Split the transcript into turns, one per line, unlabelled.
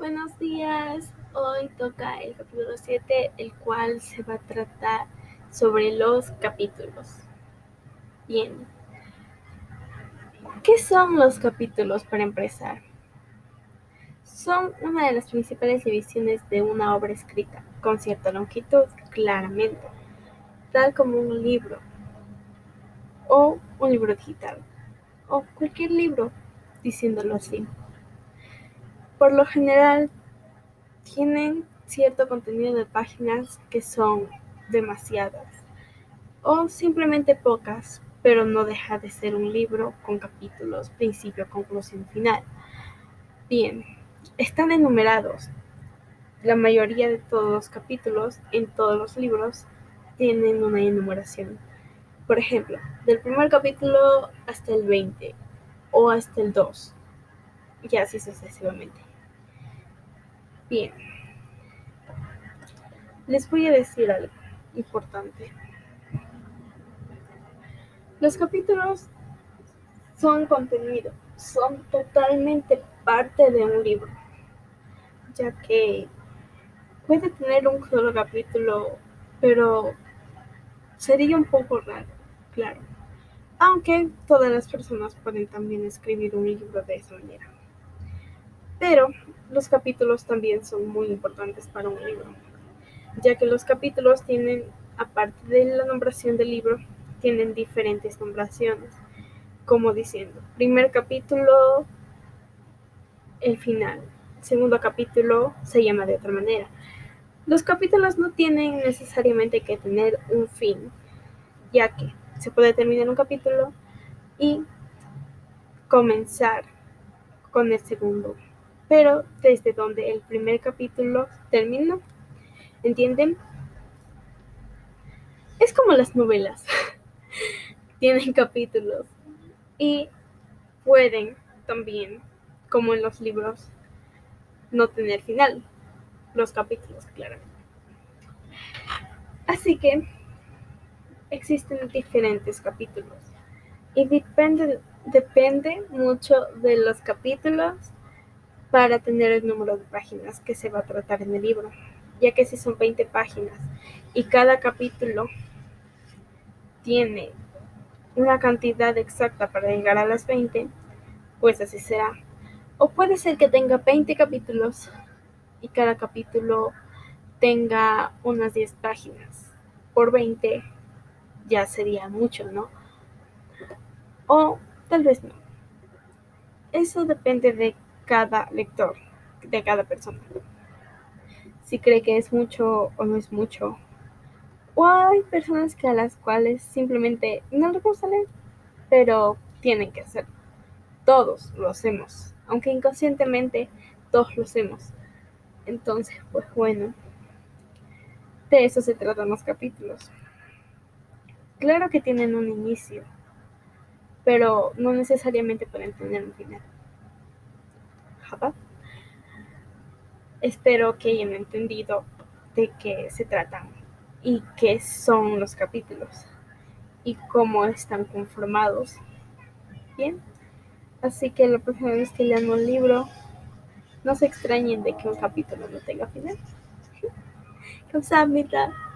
Buenos días, hoy toca el capítulo 7, el cual se va a tratar sobre los capítulos. Bien, ¿qué son los capítulos para empezar? Son una de las principales divisiones de una obra escrita, con cierta longitud, claramente, tal como un libro o un libro digital, o cualquier libro, diciéndolo así por lo general tienen cierto contenido de páginas que son demasiadas o simplemente pocas, pero no deja de ser un libro con capítulos, principio, conclusión, final. Bien, están enumerados. La mayoría de todos los capítulos en todos los libros tienen una enumeración. Por ejemplo, del primer capítulo hasta el 20 o hasta el 2 y así sucesivamente. Bien, les voy a decir algo importante. Los capítulos son contenido, son totalmente parte de un libro, ya que puede tener un solo capítulo, pero sería un poco raro, claro. Aunque todas las personas pueden también escribir un libro de esa manera. Pero los capítulos también son muy importantes para un libro, ya que los capítulos tienen, aparte de la nombración del libro, tienen diferentes nombraciones, como diciendo, primer capítulo, el final, segundo capítulo se llama de otra manera. Los capítulos no tienen necesariamente que tener un fin, ya que se puede terminar un capítulo y comenzar con el segundo pero desde donde el primer capítulo terminó. ¿Entienden? Es como las novelas. Tienen capítulos y pueden también, como en los libros, no tener final. Los capítulos, claramente. Así que existen diferentes capítulos y depende, depende mucho de los capítulos para tener el número de páginas que se va a tratar en el libro, ya que si son 20 páginas y cada capítulo tiene una cantidad exacta para llegar a las 20, pues así será. O puede ser que tenga 20 capítulos y cada capítulo tenga unas 10 páginas. Por 20 ya sería mucho, ¿no? O tal vez no. Eso depende de cada lector, de cada persona. Si cree que es mucho o no es mucho. O hay personas que a las cuales simplemente no les gusta leer, pero tienen que hacerlo. Todos lo hacemos, aunque inconscientemente todos lo hacemos. Entonces, pues bueno, de eso se tratan los capítulos. Claro que tienen un inicio, pero no necesariamente pueden tener un final. Espero que hayan entendido de qué se tratan y qué son los capítulos y cómo están conformados. Bien, así que la próxima vez que lean un libro, no se extrañen de que un capítulo no tenga final.